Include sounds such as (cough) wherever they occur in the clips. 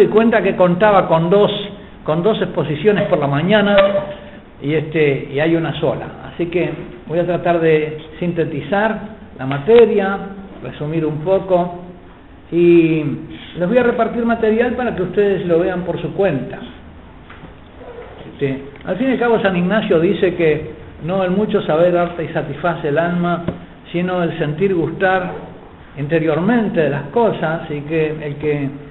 Di cuenta que contaba con dos, con dos exposiciones por la mañana y, este, y hay una sola. Así que voy a tratar de sintetizar la materia, resumir un poco y les voy a repartir material para que ustedes lo vean por su cuenta. Este, al fin y al cabo San Ignacio dice que no el mucho saber arte y satisface el alma, sino el sentir gustar interiormente de las cosas y que el que,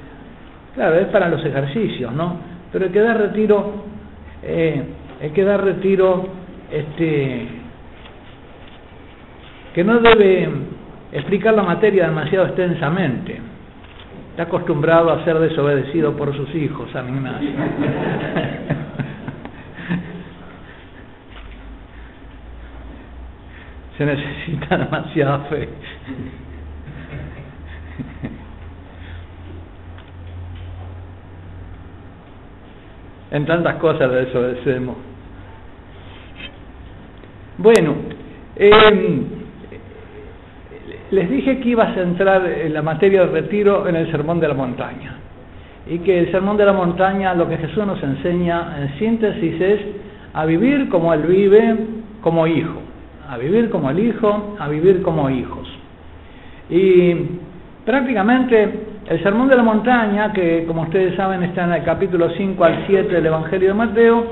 claro, es para los ejercicios, ¿no? Pero el que da retiro, eh, el que da retiro, este, que no debe explicar la materia demasiado extensamente. Está acostumbrado a ser desobedecido por sus hijos, San Ignacio. (laughs) Se necesita demasiada fe. En tantas cosas de desobedecemos. Bueno, eh, les dije que iba a centrar en la materia del retiro en el Sermón de la Montaña. Y que el Sermón de la Montaña, lo que Jesús nos enseña en síntesis es a vivir como Él vive, como hijo. A vivir como el hijo, a vivir como hijos. Y prácticamente el Sermón de la Montaña, que como ustedes saben está en el capítulo 5 al 7 del Evangelio de Mateo,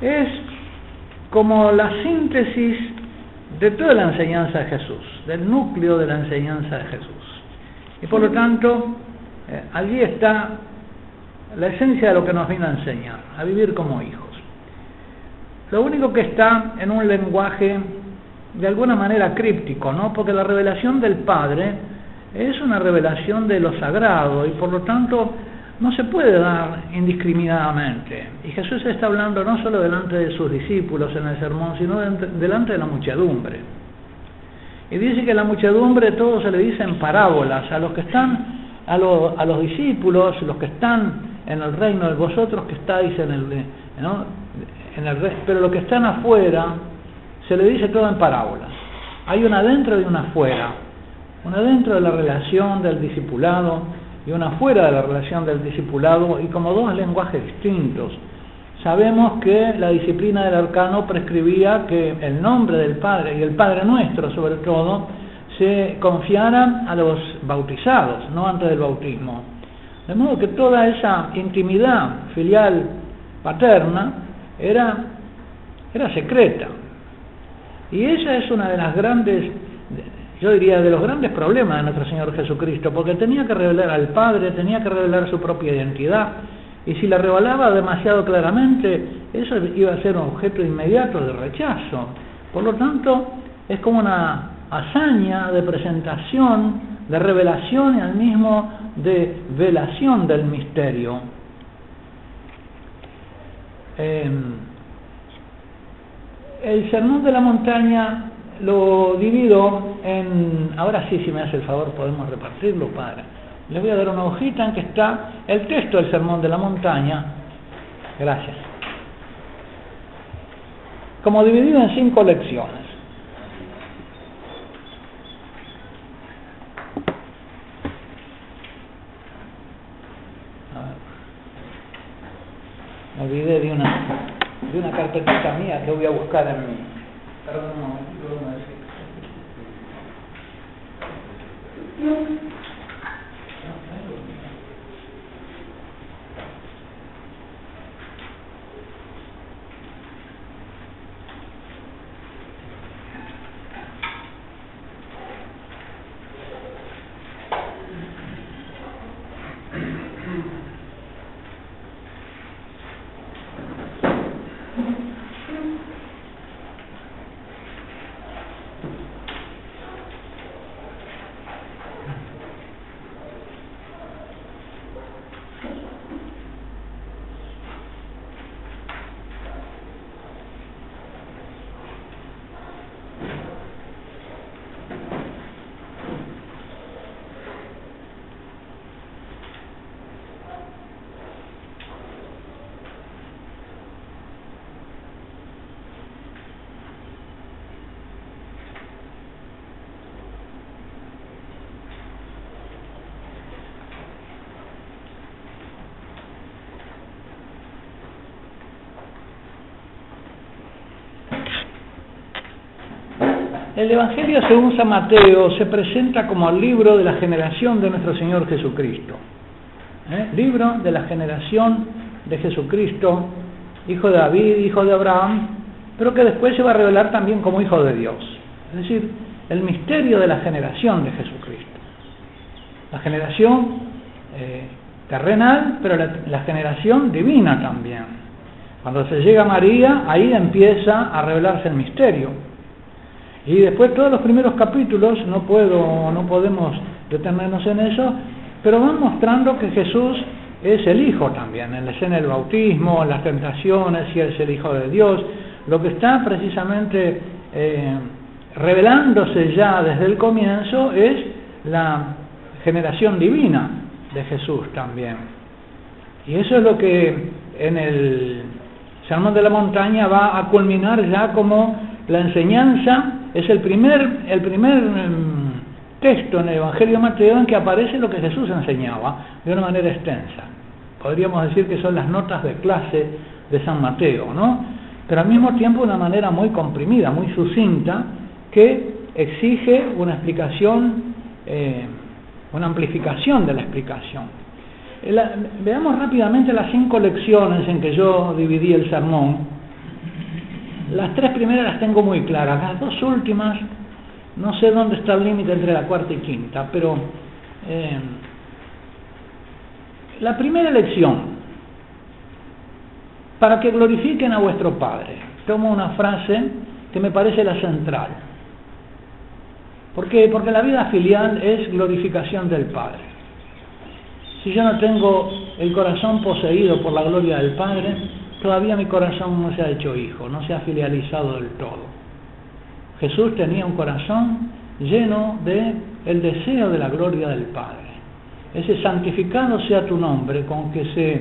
es como la síntesis de toda la enseñanza de Jesús, del núcleo de la enseñanza de Jesús. Y por lo tanto, eh, allí está la esencia de lo que nos vino a enseñar, a vivir como hijos. Lo único que está en un lenguaje de alguna manera críptico, ¿no? Porque la revelación del Padre es una revelación de lo sagrado y por lo tanto no se puede dar indiscriminadamente. Y Jesús está hablando no solo delante de sus discípulos en el sermón, sino delante de la muchedumbre. Y dice que la muchedumbre todo se le dice en parábolas, a los que están, a, los discípulos, los que están en el reino de vosotros que estáis en el, ¿no? pero los que están afuera se le dice todo en parábolas. Hay una dentro y una afuera, una dentro de la relación del discipulado y una fuera de la relación del discipulado y como dos lenguajes distintos. Sabemos que la disciplina del arcano prescribía que el nombre del Padre y el Padre nuestro sobre todo se confiaran a los bautizados, no antes del bautismo. De modo que toda esa intimidad filial paterna era, era secreta. Y esa es una de las grandes yo diría, de los grandes problemas de nuestro Señor Jesucristo, porque tenía que revelar al Padre, tenía que revelar su propia identidad, y si la revelaba demasiado claramente, eso iba a ser un objeto inmediato de rechazo. Por lo tanto, es como una hazaña de presentación, de revelación y al mismo de velación del misterio. Em, el sermón de la montaña lo divido en, ahora sí, si me hace el favor, podemos repartirlo para. Les voy a dar una hojita en que está el texto del Sermón de la Montaña. Gracias. Como dividido en cinco lecciones. Me olvidé de una, de una carpetita mía que voy a buscar en mi. Perdón un momentito, no decir. El Evangelio según San Mateo se presenta como el libro de la generación de nuestro Señor Jesucristo. ¿Eh? Libro de la generación de Jesucristo, hijo de David, hijo de Abraham, pero que después se va a revelar también como hijo de Dios. Es decir, el misterio de la generación de Jesucristo. La generación eh, terrenal, pero la, generación divina también. Cuando se llega a María, ahí empieza a revelarse el misterio. Y después todos los primeros capítulos, no puedo, no podemos detenernos en eso, pero van mostrando que Jesús es el Hijo también, en la escena del bautismo, las tentaciones, si es el Hijo de Dios, lo que está precisamente eh, revelándose ya desde el comienzo es la generación divina de Jesús también. Y eso es lo que en el Sermón de la Montaña va a culminar ya como la enseñanza, es el primer, el primer em, texto en el Evangelio de Mateo en que aparece lo que Jesús enseñaba de una manera extensa. Podríamos decir que son las notas de clase de San Mateo, ¿no? Pero al mismo tiempo de una manera muy comprimida, muy sucinta, que exige una explicación, eh, una amplificación de la explicación. Veamos rápidamente las cinco lecciones en que yo dividí el sermón. Las tres primeras las tengo muy claras, las dos últimas no sé dónde está el límite entre la cuarta y quinta, pero eh, la primera lección, para que glorifiquen a vuestro Padre, tomo una frase que me parece la central. ¿Por qué? Porque la vida filial es glorificación del Padre. Si yo no tengo el corazón poseído por la gloria del Padre, todavía mi corazón no se ha hecho hijo, no se ha filializado del todo. Jesús tenía un corazón lleno de el deseo de la gloria del Padre. Ese santificado sea tu nombre con que se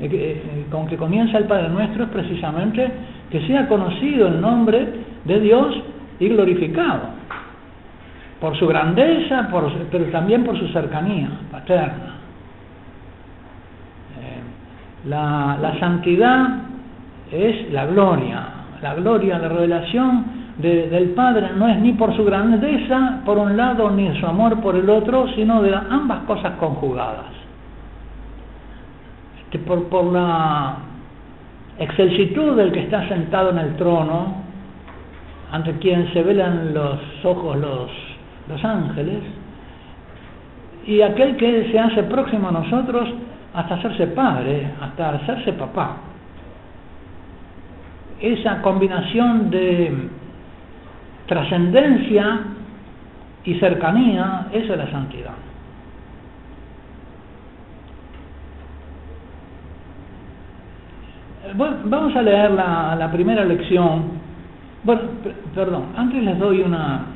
eh, eh, con que comienza el Padre nuestro es precisamente que sea conocido el nombre de Dios y glorificado por su grandeza, pero también por su cercanía paterna. Eh, la, santidad es la gloria, la gloria, la revelación del Padre no es ni por su grandeza por un lado, ni su amor por el otro, sino de ambas cosas conjugadas. Este, por, por la excelsitud del que está sentado en el trono, ante quien se velan los ojos los los ángeles, y aquel que se hace próximo a nosotros hasta hacerse padre, hasta hacerse papá. Esa combinación de trascendencia y cercanía, esa es la santidad. Vamos a leer la, la primera lección. Bueno, perdón, antes les doy una,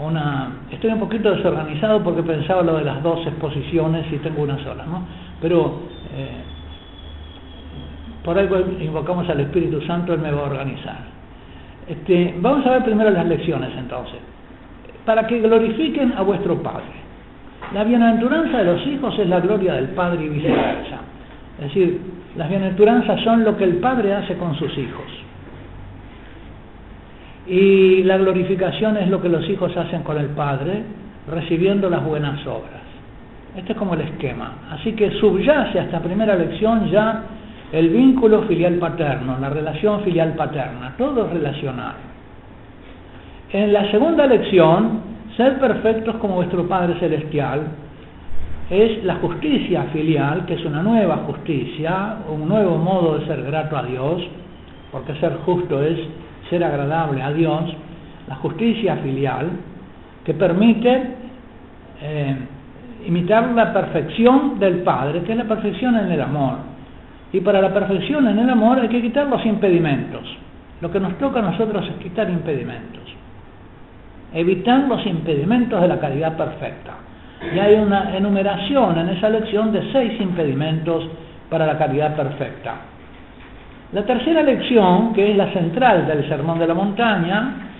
una... Estoy un poquito desorganizado porque pensaba lo de las dos exposiciones y tengo una sola, ¿no? Pero eh, por algo invocamos al Espíritu Santo, Él me va a organizar. Este, vamos a ver primero las lecciones entonces. Para que glorifiquen a vuestro Padre. La bienaventuranza de los hijos es la gloria del Padre y viceversa. Es decir, las bienaventuranzas son lo que el Padre hace con sus hijos. Y la glorificación es lo que los hijos hacen con el Padre, recibiendo las buenas obras. Este es como el esquema. Así que subyace a esta primera lección ya el vínculo filial paterno, la relación filial paterna, todo es relacional. En la segunda lección, ser perfectos como vuestro Padre Celestial, es la justicia filial, que es una nueva justicia, un nuevo modo de ser grato a Dios, porque ser justo es ser agradable a Dios, la justicia filial, que permite eh, imitar la perfección del Padre, que es la perfección en el amor. Y para la perfección en el amor hay que quitar los impedimentos. Lo que nos toca a nosotros es quitar impedimentos. Evitar los impedimentos de la caridad perfecta. Y hay una enumeración en esa lección de seis impedimentos para la caridad perfecta. La tercera lección, que es la central del Sermón de la Montaña,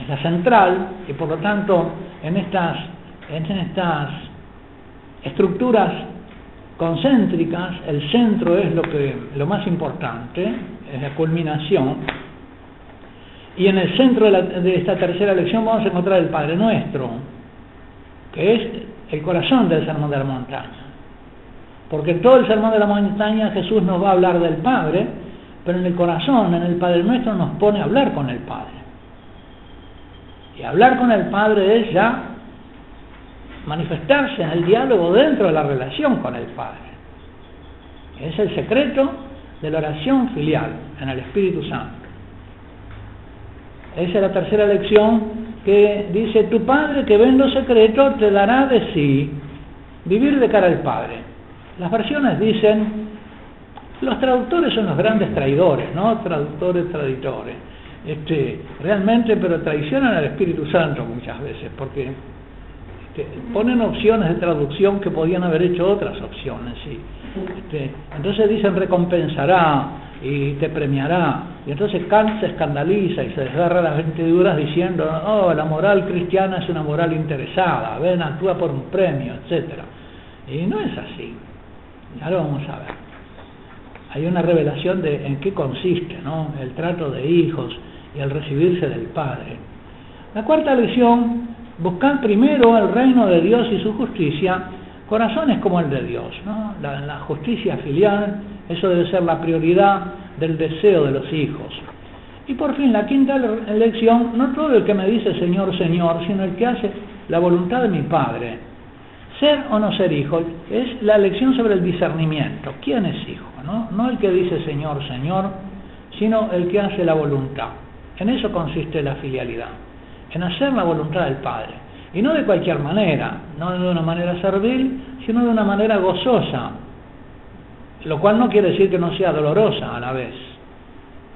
es la central y por lo tanto en estas, en estas estructuras concéntricas el centro es lo, que, lo más importante, es la culminación, Y en el centro de, esta tercera lección vamos a encontrar el Padre Nuestro, que es el corazón del Sermón de la Montaña. Porque todo el Sermón de la Montaña Jesús nos va a hablar del Padre, pero en el corazón, en el Padre Nuestro, nos pone a hablar con el Padre. Y hablar con el Padre es ya manifestarse en el diálogo dentro de la relación con el Padre. Es el secreto de la oración filial en el Espíritu Santo. Esa es la tercera lección que dice, tu Padre que ve lo secreto te dará de sí vivir de cara al Padre. Las versiones dicen, los traductores son los grandes traidores, ¿no? Traductores, traditores. Este, realmente, pero traicionan al Espíritu Santo muchas veces, porque este, ponen opciones de traducción que podían haber hecho otras opciones. ¿sí? Este, entonces dicen recompensará y te premiará. Y entonces Kant se escandaliza y se desgarra las ventiduras diciendo, oh, la moral cristiana es una moral interesada, ven, actúa por un premio, etcétera Y no es así. Ya lo vamos a ver. Hay una revelación de en qué consiste ¿no? el trato de hijos y el recibirse del Padre. La cuarta lección, buscar primero el reino de Dios y su justicia corazones como el de Dios. ¿no? La, justicia filial, eso debe ser la prioridad del deseo de los hijos. Y por fin, la quinta lección, no todo el que me dice Señor, Señor, sino el que hace la voluntad de mi Padre. Ser o no ser hijo es la lección sobre el discernimiento. ¿Quién es hijo? No, el que dice Señor, Señor, sino el que hace la voluntad. En eso consiste la filialidad, en hacer la voluntad del Padre. Y no de cualquier manera, no de una manera servil, sino de una manera gozosa, lo cual no quiere decir que no sea dolorosa a la vez.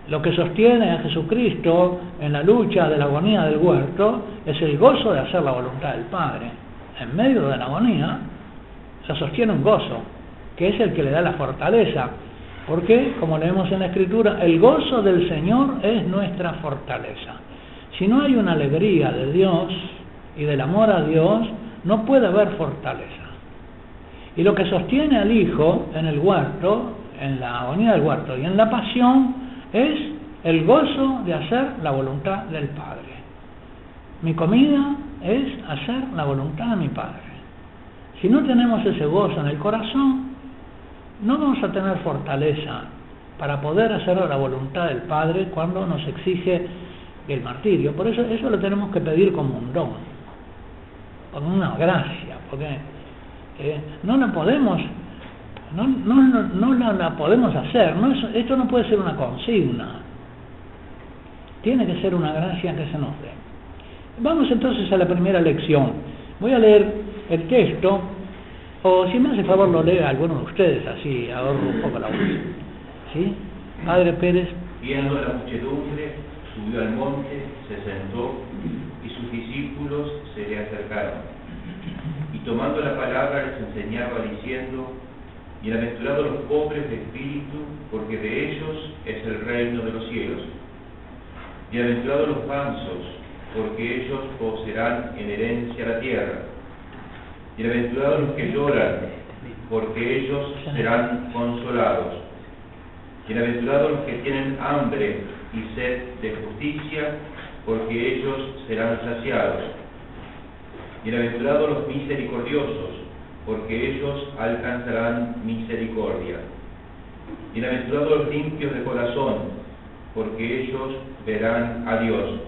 Lo que sostiene a Jesucristo en la lucha de la agonía del huerto es el gozo de hacer la voluntad del Padre. En medio de la agonía se sostiene un gozo, que es el que le da la fortaleza. Porque, como leemos en la Escritura, el gozo del Señor es nuestra fortaleza. Si no hay una alegría de Dios, y del amor a Dios, no puede haber fortaleza. Y lo que sostiene al Hijo en el huerto, en la agonía del huerto y en la pasión, es el gozo de hacer la voluntad del Padre. Mi comida es hacer la voluntad de mi Padre. Si no tenemos ese gozo en el corazón, no vamos a tener fortaleza para poder hacer la voluntad del Padre cuando nos exige el martirio. Por eso eso lo tenemos que pedir como un don con una gracia, porque eh, no la podemos, no, no, no, la, podemos hacer, no esto no puede ser una consigna, tiene que ser una gracia que se nos dé. Vamos entonces a la primera lección. Voy a leer el texto, o si me hace favor lo lee alguno de ustedes, así ahorro un poco la voz. ¿Sí? Padre Pérez. Viendo la muchedumbre, subió al monte, se sentó y sus discípulos se le acercaron. Y tomando la palabra les enseñaba diciendo, Bienaventurados los pobres de espíritu, porque de ellos es el reino de los cielos. Bienaventurados los mansos, porque ellos poseerán en herencia la tierra. Bienaventurados los que lloran, porque ellos serán consolados. Bienaventurados los que tienen hambre y sed de justicia, porque ellos serán saciados. Bienaventurados los misericordiosos, porque ellos alcanzarán misericordia. Bienaventurados los limpios de corazón, porque ellos verán a Dios.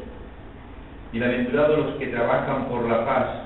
Bienaventurados los que trabajan por la paz,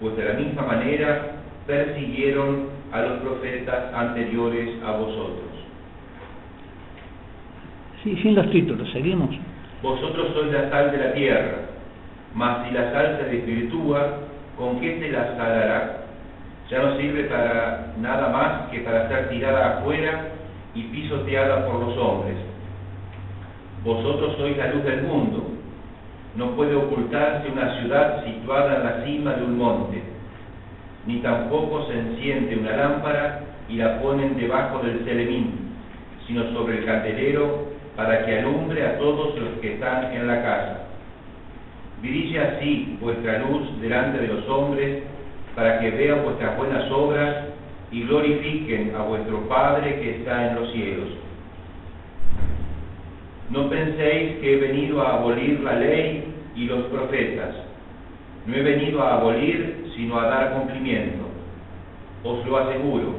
pues de la misma manera persiguieron a los profetas anteriores a vosotros. Sí, sin los títulos, seguimos. Vosotros sois la sal de la tierra, mas si la sal se desvirtúa, ¿con qué se la salará? Ya no sirve para nada más que para ser tirada afuera y pisoteada por los hombres. Vosotros sois la luz del mundo. No puede ocultarse una ciudad situada en la cima de un monte, ni tampoco se enciende una lámpara y la ponen debajo del celemín, sino sobre el candelero para que alumbre a todos los que están en la casa. Brille así vuestra luz delante de los hombres, para que vean vuestras buenas obras y glorifiquen a vuestro Padre que está en los cielos. No penséis que he venido a abolir la ley y los profetas. No he venido a abolir, sino a dar cumplimiento. Os lo aseguro,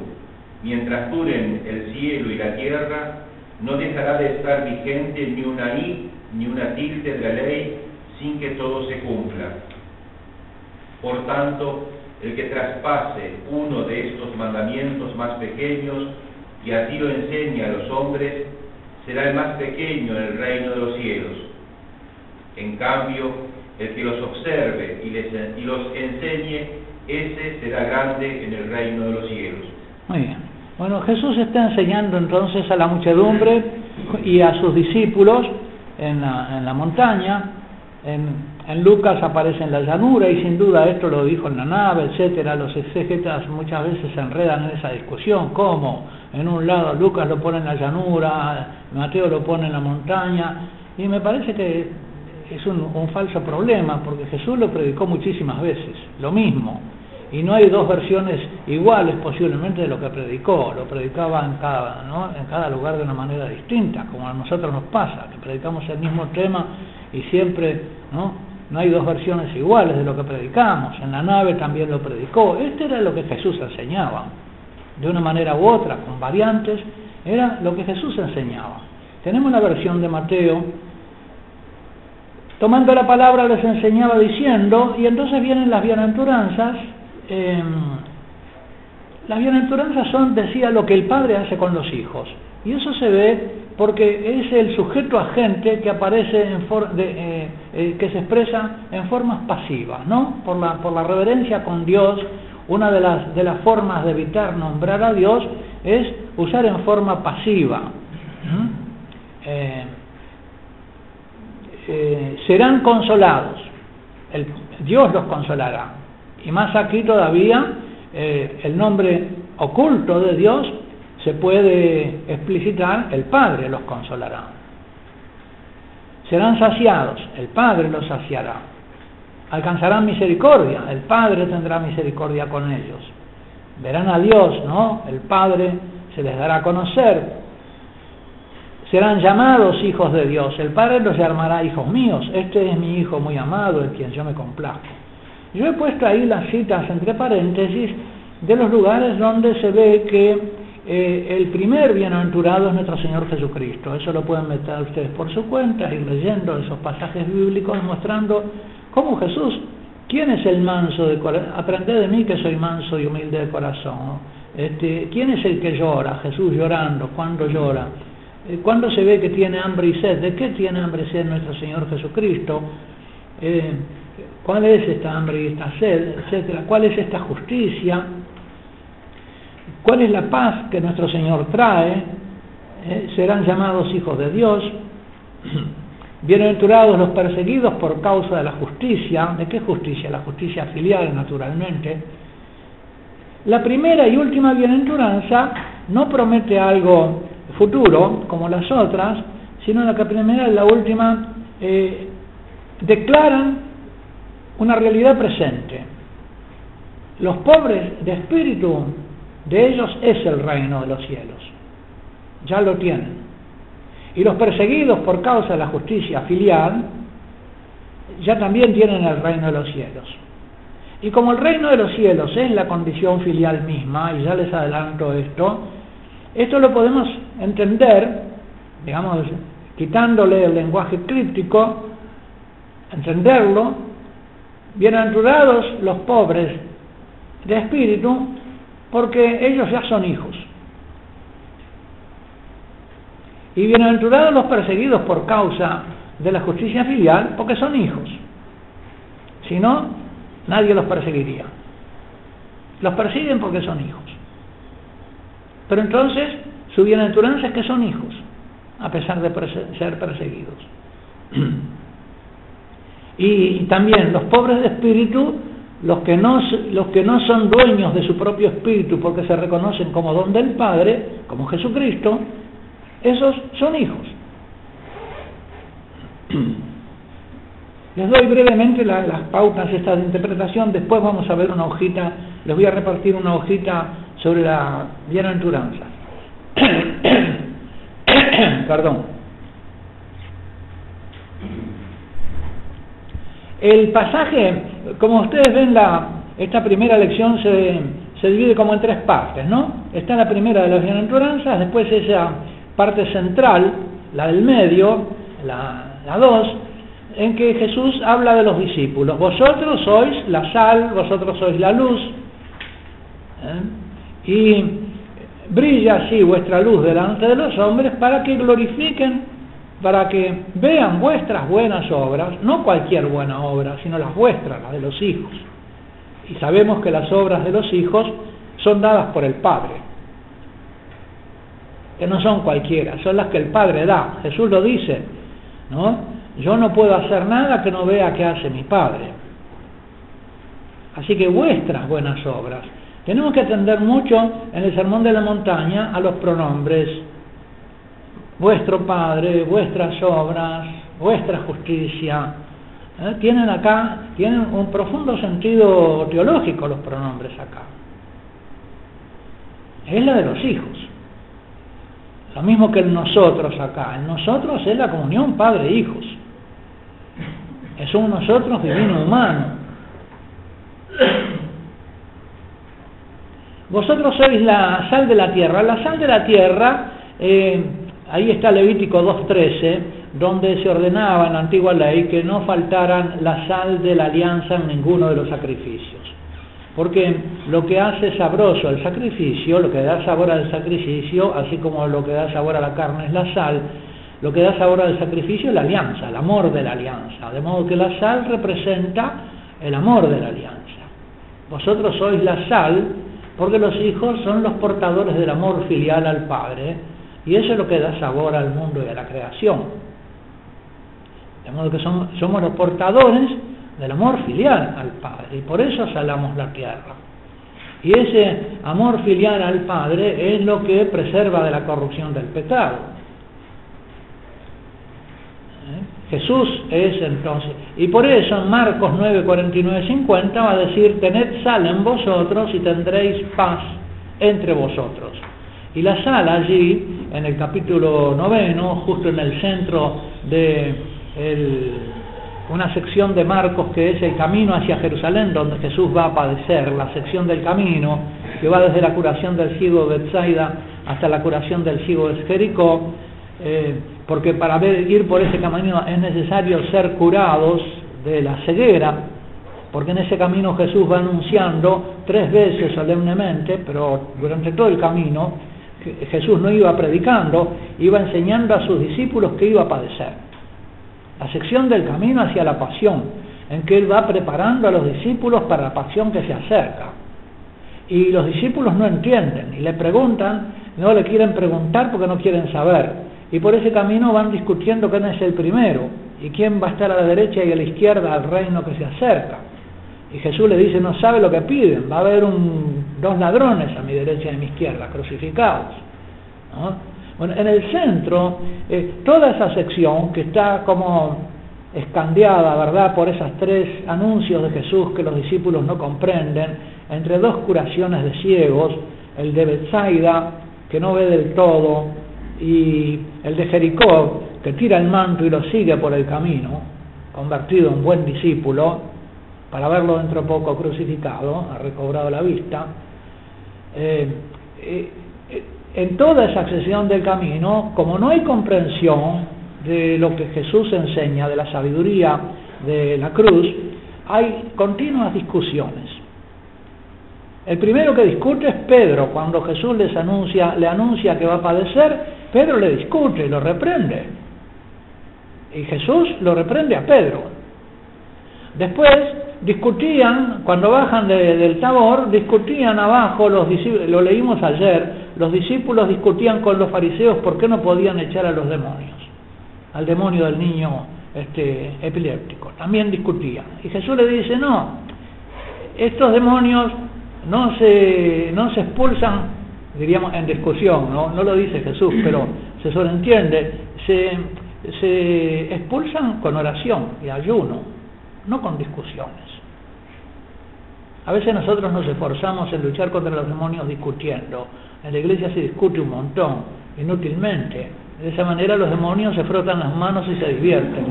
mientras duren el cielo y la tierra, no dejará de estar vigente ni una i ni una tilde de la ley sin que todo se cumpla. Por tanto, el que traspase uno de estos mandamientos más pequeños y así lo enseñe a los hombres, será el más pequeño en el reino de los cielos. En cambio, el que los observe y, les, y los enseñe, ese será grande en el reino de los cielos. Muy bien. Bueno, Jesús está enseñando entonces a la muchedumbre y a sus discípulos en la, montaña. En, en, Lucas aparece en la llanura y sin duda esto lo dijo en la nave, etcétera. Los exégetas muchas veces se enredan en esa discusión. ¿Cómo? En un lado Lucas lo pone en la llanura, Mateo lo pone en la montaña. Y me parece que es un, falso problema porque Jesús lo predicó muchísimas veces, lo mismo. Y no hay dos versiones iguales posiblemente de lo que predicó, lo predicaba en cada, en cada lugar de una manera distinta, como a nosotros nos pasa, que predicamos el mismo tema y siempre no, no hay dos versiones iguales de lo que predicamos, en la nave también lo predicó, este era lo que Jesús enseñaba, de una manera u otra, con variantes, era lo que Jesús enseñaba. Tenemos la versión de Mateo, tomando la palabra les enseñaba diciendo, y entonces vienen las bienaventuranzas, eh, las bienaventuranzas son, decía, lo que el padre hace con los hijos. Y eso se ve porque es el sujeto agente que aparece en de, eh, eh, que se expresa en formas pasivas, ¿no? Por la, por la reverencia con Dios, una de las, formas de evitar nombrar a Dios es usar en forma pasiva. serán consolados, Dios los consolará. Y más aquí todavía, eh, el nombre oculto de Dios se puede explicitar, el Padre los consolará. Serán saciados, el Padre los saciará. Alcanzarán misericordia, el Padre tendrá misericordia con ellos. Verán a Dios, ¿no? El Padre se les dará a conocer. Serán llamados hijos de Dios, el Padre los llamará hijos míos. Este es mi Hijo muy amado, en quien yo me complazco. Yo he puesto ahí las citas entre paréntesis de los lugares donde se ve que eh, el primer bienaventurado es nuestro Señor Jesucristo. Eso lo pueden meter ustedes por su cuenta, ir leyendo esos pasajes bíblicos mostrando cómo Jesús, ¿quién es el manso de corazón? Aprended de mí que soy manso y humilde de corazón. Este, ¿Quién es el que llora? Jesús llorando, ¿cuándo llora? Eh, ¿Cuándo se ve que tiene hambre y sed? ¿De qué tiene hambre y sed nuestro Señor Jesucristo? Eh, ¿Cuál es esta hambre y esta sed? ¿Cuál es esta justicia? ¿Cuál es la paz que nuestro Señor trae? Eh, serán llamados hijos de Dios. Bienaventurados los perseguidos por causa de la justicia. ¿De qué justicia? La justicia filial, naturalmente. La primera y última bienaventuranza no promete algo futuro, como las otras, sino la primera y la última eh, declaran una realidad presente. Los pobres de espíritu, de ellos es el reino de los cielos. Ya lo tienen. Y los perseguidos por causa de la justicia filial, ya también tienen el reino de los cielos. Y como el reino de los cielos es la condición filial misma, y ya les adelanto esto, esto lo podemos entender, digamos, quitándole el lenguaje críptico, entenderlo Bienaventurados los pobres de espíritu, porque ellos ya son hijos. Y bienaventurados los perseguidos por causa de la justicia filial, porque son hijos. Si no, nadie los perseguiría. Los persiguen porque son hijos. Pero entonces, su bienaventuranza es que son hijos, a pesar de ser perseguidos. (clears throat) Y, también los pobres de espíritu, los que, no, son dueños de su propio espíritu porque se reconocen como don del Padre, como Jesucristo, esos son hijos. Les doy brevemente las pautas estas de interpretación, después vamos a ver una hojita, les voy a repartir una hojita sobre la bienaventuranza. (coughs) Perdón. El pasaje, como ustedes ven, la, esta primera lección se, se divide como en tres partes, ¿no? Está la primera de las bienaventuranzas, después esa parte central, la del medio, la, la dos, en que Jesús habla de los discípulos. Vosotros sois la sal, vosotros sois la luz. ¿eh? Y brilla así vuestra luz delante de los hombres para que glorifiquen, para que vean vuestras buenas obras, no cualquier buena obra, sino las vuestras, las de los hijos. Y sabemos que las obras de los hijos son dadas por el Padre, que no son cualquiera, son las que el Padre da. Jesús lo dice, ¿no? Yo no puedo hacer nada que no vea que hace mi Padre. Así que vuestras buenas obras. Tenemos que atender mucho en el Sermón de la Montaña a los pronombres. Vuestro Padre, vuestras obras, vuestra justicia. ¿Eh? Tienen acá, tienen un profundo sentido teológico los pronombres acá. Es la de los hijos. Lo mismo que en nosotros acá. En nosotros es la comunión padre-hijos es un nosotros divino humano. Vosotros sois la sal de la tierra. La sal de la tierra, eh, ahí está Levítico 2.13, donde se ordenaba en la antigua ley que no faltaran la sal de la alianza en ninguno de los sacrificios. Porque lo que hace sabroso el sacrificio, lo que da sabor al sacrificio, así como lo que da sabor a la carne es la sal, lo que da sabor al sacrificio es la alianza, el amor de la alianza. De modo que la sal representa el amor de la alianza. Vosotros sois la sal porque los hijos son los portadores del amor filial al Padre y eso es lo que da sabor al mundo y a la creación. De modo que somos, los portadores del amor filial al Padre y por eso salamos la tierra. Y ese amor filial al Padre es lo que preserva de la corrupción del pecado. Jesús es entonces. Y por eso en Marcos 9, 49, 50 va a decir, tened sal en vosotros y tendréis paz entre vosotros. Y la sal allí, en el capítulo noveno, justo en el centro de una sección de Marcos que es el camino hacia Jerusalén, donde Jesús va a padecer, la sección del camino, que va desde la curación del ciego de Bethsaida hasta la curación del ciego de Jericó, eh, porque para ir por ese camino es necesario ser curados de la ceguera, porque en ese camino Jesús va anunciando tres veces solemnemente, pero durante todo el camino Jesús no iba predicando, iba enseñando a sus discípulos que iba a padecer. La sección del camino hacia la pasión, en que Él va preparando a los discípulos para la pasión que se acerca. Y los discípulos no entienden y le preguntan, no le quieren preguntar porque no quieren saber. Y por ese camino van discutiendo quién es el primero y quién va a estar a la derecha y a la izquierda al reino que se acerca. Y Jesús le dice, no sabe lo que piden, va a haber dos ladrones a mi derecha y a mi izquierda, crucificados. Bueno, en el centro, eh, toda esa sección que está como escandeada, ¿verdad?, por esos tres anuncios de Jesús que los discípulos no comprenden, entre dos curaciones de ciegos, el de Bethsaida, que no ve del todo, y el de Jericó, que tira el manto y lo sigue por el camino, convertido en buen discípulo, para verlo dentro de poco crucificado, ha recobrado la vista, eh, eh, en toda esa sesión del camino, como no hay comprensión de lo que Jesús enseña, de la sabiduría de la cruz, hay continuas discusiones. El primero que discute es Pedro, cuando Jesús les anuncia, le anuncia que va a padecer Pedro le discute y lo reprende. Y Jesús lo reprende a Pedro. Después discutían, cuando bajan del tabor, discutían abajo, los lo leímos ayer, los discípulos discutían con los fariseos por qué no podían echar a los demonios, al demonio del niño este, epiléptico, también discutían. Y Jesús le dice, no, estos demonios no se, no se expulsan, diríamos, en discusión, ¿no? lo dice Jesús, pero se sobreentiende, se, se expulsan con oración y ayuno, no con discusiones. A veces nosotros nos esforzamos en luchar contra los demonios discutiendo. En la iglesia se discute un montón, inútilmente. De esa manera los demonios se frotan las manos y se divierten.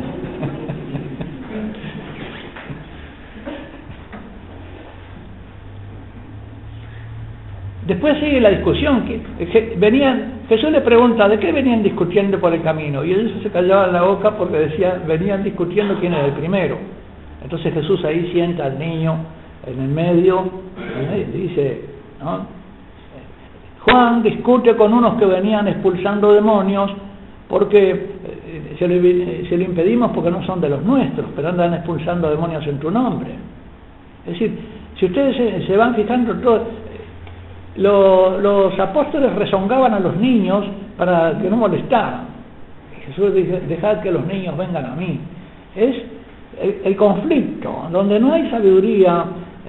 Después sigue la discusión. Que, venían, Jesús le pregunta, ¿de qué venían discutiendo por el camino? Y ellos se callaban la boca porque decía, venían discutiendo quién era el primero. Entonces Jesús ahí sienta al niño en el medio y dice, Juan discute con unos que venían expulsando demonios porque eh, se lo, impedimos porque no son de los nuestros, pero andan expulsando demonios en tu nombre. Es decir, si ustedes se, van fijando, todo, los apóstoles rezongaban a los niños para que no molestaran. Jesús dice, dejad que los niños vengan a mí. Es el, conflicto, donde no hay sabiduría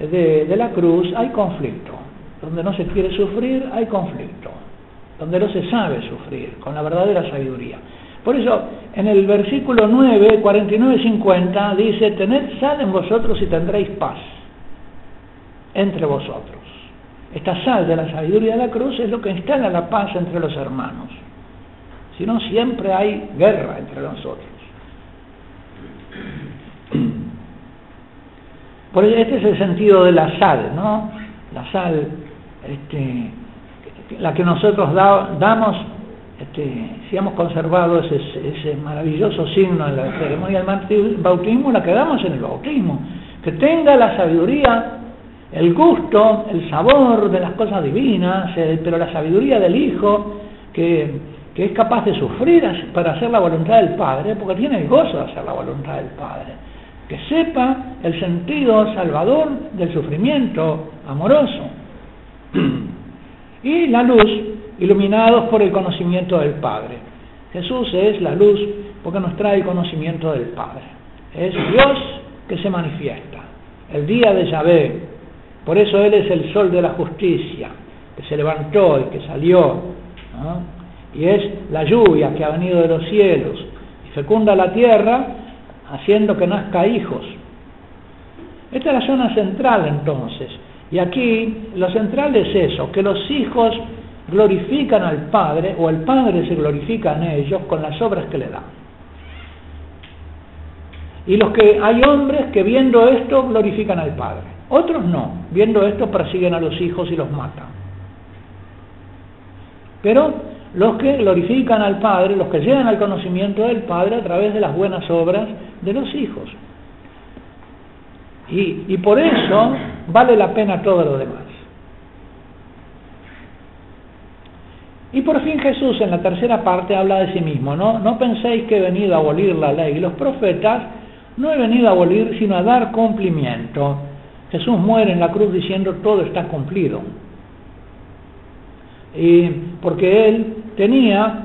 de, la cruz, hay conflicto. Donde no se quiere sufrir, hay conflicto. Donde no se sabe sufrir, con la verdadera sabiduría. Por eso, en el versículo 9, 49 50, dice, tened sal en vosotros y tendréis paz entre vosotros. Esta sal de la sabiduría de la cruz es lo que instala la paz entre los hermanos. Si no, siempre hay guerra entre nosotros. Por este es el sentido de la sal, ¿no? La sal, este, la que nosotros damos, este, si hemos conservado ese, maravilloso signo en la ceremonia del bautismo, la que damos en el bautismo. Que tenga la sabiduría el gusto, el sabor de las cosas divinas, pero la sabiduría del Hijo, que, es capaz de sufrir para hacer la voluntad del Padre, porque tiene el gozo de hacer la voluntad del Padre. Que sepa el sentido salvador del sufrimiento amoroso. (clears throat) Y la luz, iluminados por el conocimiento del Padre. Jesús es la luz porque nos trae conocimiento del Padre. Es Dios que se manifiesta. El día de Yahvé, por eso Él es el sol de la justicia, que se levantó y que salió. Y es la lluvia que ha venido de los cielos y fecunda la tierra, haciendo que nazca hijos. Esta es la zona central entonces. Y aquí lo central es eso, que los hijos glorifican al Padre o el Padre se glorifica en ellos con las obras que le dan. Y los que hay hombres que viendo esto glorifican al Padre. Otros no, viendo esto persiguen a los hijos y los matan. Pero los que glorifican al Padre, los que llegan al conocimiento del Padre a través de las buenas obras de los hijos. Y, y por eso vale la pena todo lo demás. Y por fin Jesús en la tercera parte habla de sí mismo, ¿no? No penséis que he venido a abolir la ley y los profetas, no he venido a abolir sino a dar cumplimiento. Jesús muere en la cruz diciendo todo está cumplido. Y porque él tenía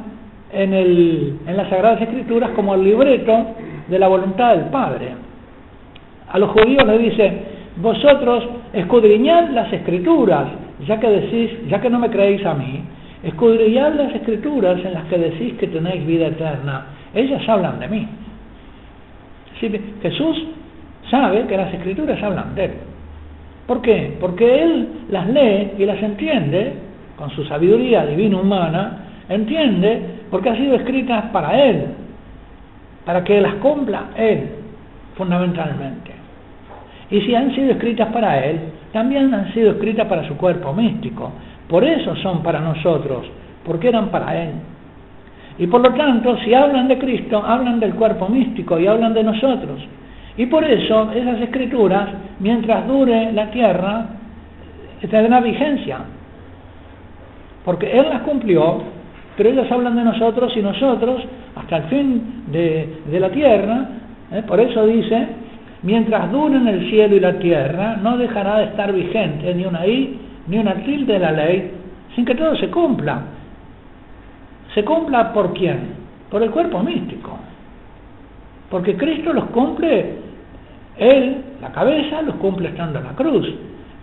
en, el, en las Sagradas Escrituras como el libreto de la voluntad del Padre. A los judíos le dice, vosotros escudriñad las escrituras, ya que decís, ya que no me creéis a mí, escudriñad las escrituras en las que decís que tenéis vida eterna. Ellas hablan de mí. Jesús sabe que las escrituras hablan de él. ¿Por qué? Porque él las lee y las entiende con su sabiduría divina humana, entiende porque han sido escritas para él, para que las cumpla él, fundamentalmente. Y si han sido escritas para él, también han sido escritas para su cuerpo místico. Por eso son para nosotros, porque eran para él. Y por lo tanto, si hablan de Cristo, hablan del cuerpo místico y hablan de nosotros. Y por eso esas escrituras, mientras dure la tierra, tendrán vigencia. Porque Él las cumplió, pero ellas hablan de nosotros y nosotros, hasta el fin de, la tierra, ¿eh? por eso dice, mientras duren el cielo y la tierra, no dejará de estar vigente ni una i ni una tilde de la ley, sin que todo se cumpla. ¿Se cumpla por quién? Por el cuerpo místico Porque Cristo los cumple, Él, la cabeza, los cumple estando en la cruz.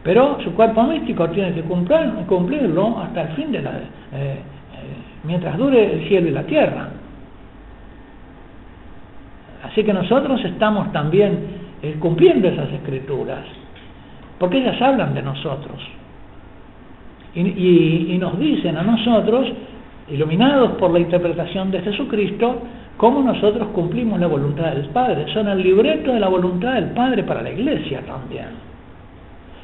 Pero su cuerpo místico tiene que cumplir, cumplirlo hasta el fin de la... Eh, mientras dure el cielo y la tierra. Así que nosotros estamos también eh, cumpliendo esas escrituras, porque ellas hablan de nosotros. y, nos dicen a nosotros, iluminados por la interpretación de Jesucristo, cómo nosotros cumplimos la voluntad del Padre. Son el libreto de la voluntad del Padre para la iglesia también.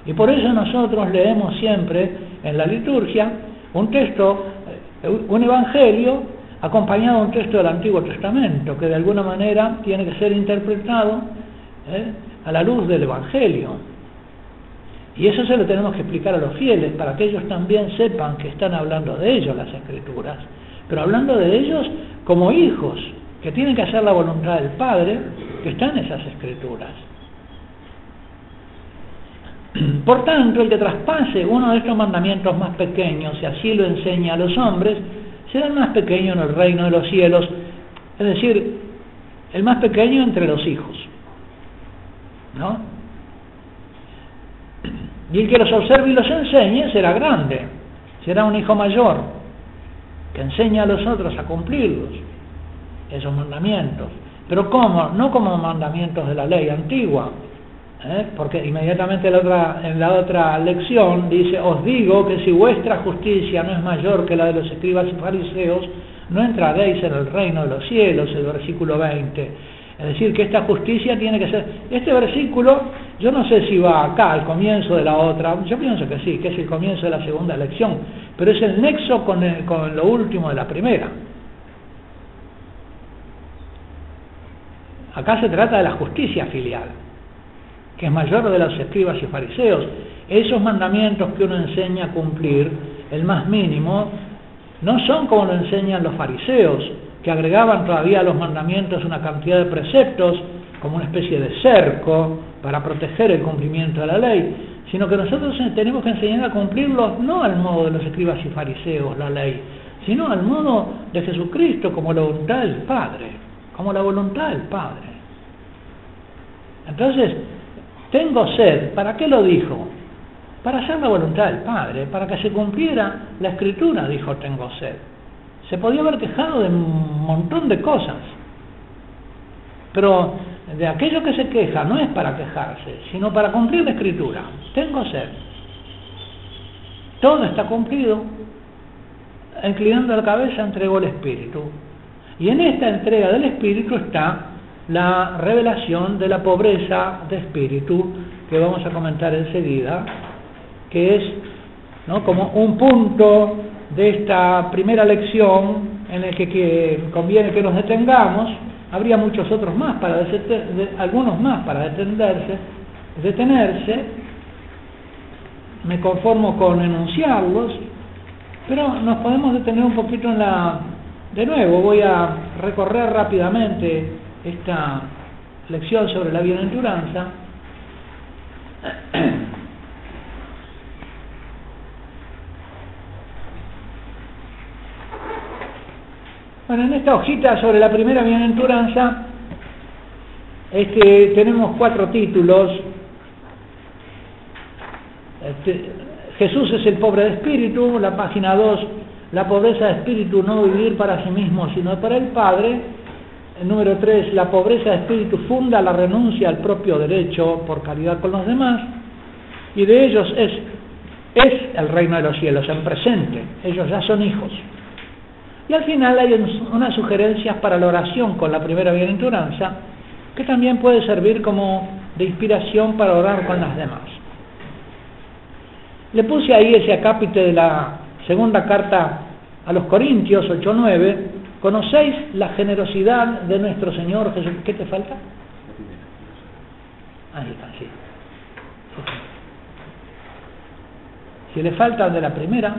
Y por eso nosotros leemos siempre en la liturgia un texto, un evangelio acompañado de un texto del Antiguo Testamento, que de alguna manera tiene que ser interpretado eh, a la luz del evangelio. Y eso se lo tenemos que explicar a los fieles para que ellos también sepan que están hablando de ellos las escrituras, pero hablando de ellos como hijos, que tienen que hacer la voluntad del Padre, que están esas escrituras. Por tanto, el que traspase uno de estos mandamientos más pequeños, y así lo enseña a los hombres, será el más pequeño en el reino de los cielos, es decir, el más pequeño entre los hijos. ¿No? Y el que los observe y los enseñe será grande, será un hijo mayor, que enseña a los otros a cumplirlos, esos mandamientos. Pero ¿cómo? No como mandamientos de la ley antigua, ¿Eh? porque inmediatamente la otra, en la otra lección dice, os digo que si vuestra justicia no es mayor que la de los escribas y fariseos, no entraréis en el reino de los cielos, el versículo 20. Es decir, que esta justicia tiene que ser... Este versículo, yo no sé si va acá, al comienzo de la otra, yo pienso que sí, que es el comienzo de la segunda lección, pero es el nexo con, con lo último de la primera. Acá se trata de la justicia filial que es mayor de los escribas y fariseos. Esos mandamientos que uno enseña a cumplir, el más mínimo, no son como lo enseñan los fariseos, que agregaban todavía a los mandamientos una cantidad de preceptos como una especie de cerco para proteger el cumplimiento de la ley, sino que nosotros tenemos que enseñar a cumplirlos no al modo de los escribas y fariseos, la ley, sino al modo de Jesucristo como la voluntad del Padre, como la voluntad del Padre. Entonces, tengo sed, ¿para qué lo dijo? Para hacer la voluntad del Padre, para que se cumpliera la escritura, dijo tengo sed. Se podía haber quejado de un montón de cosas, pero de aquello que se queja no es para quejarse, sino para cumplir la escritura. Tengo sed. Todo está cumplido. Inclinando la cabeza entregó el Espíritu. Y en esta entrega del Espíritu está la revelación de la pobreza de espíritu que vamos a comentar enseguida, que es ¿no? como un punto de esta primera lección en el que, conviene que nos detengamos. Habría muchos otros más para algunos más para detenerse, detenerse. Me conformo con enunciarlos, pero nos podemos detener un poquito en la. De nuevo, voy a recorrer rápidamente esta lección sobre la bienaventuranza, bueno, en esta hojita sobre la primera bienaventuranza este, tenemos cuatro títulos. Este, Jesús es el pobre de espíritu, la página 2, la pobreza de espíritu, no vivir para sí mismo, sino para el Padre. Número 3, la pobreza de espíritu funda la renuncia al propio derecho por caridad con los demás. Y de ellos es, es el reino de los cielos en presente. Ellos ya son hijos. Y al final hay unas sugerencias para la oración con la primera bienaventuranza, que también puede servir como de inspiración para orar con las demás. Le puse ahí ese acápite de la segunda carta a los Corintios 8.9, ¿Conocéis la generosidad de nuestro Señor Jesús? ¿Qué te falta? Ahí está, sí. Si le faltan de la primera,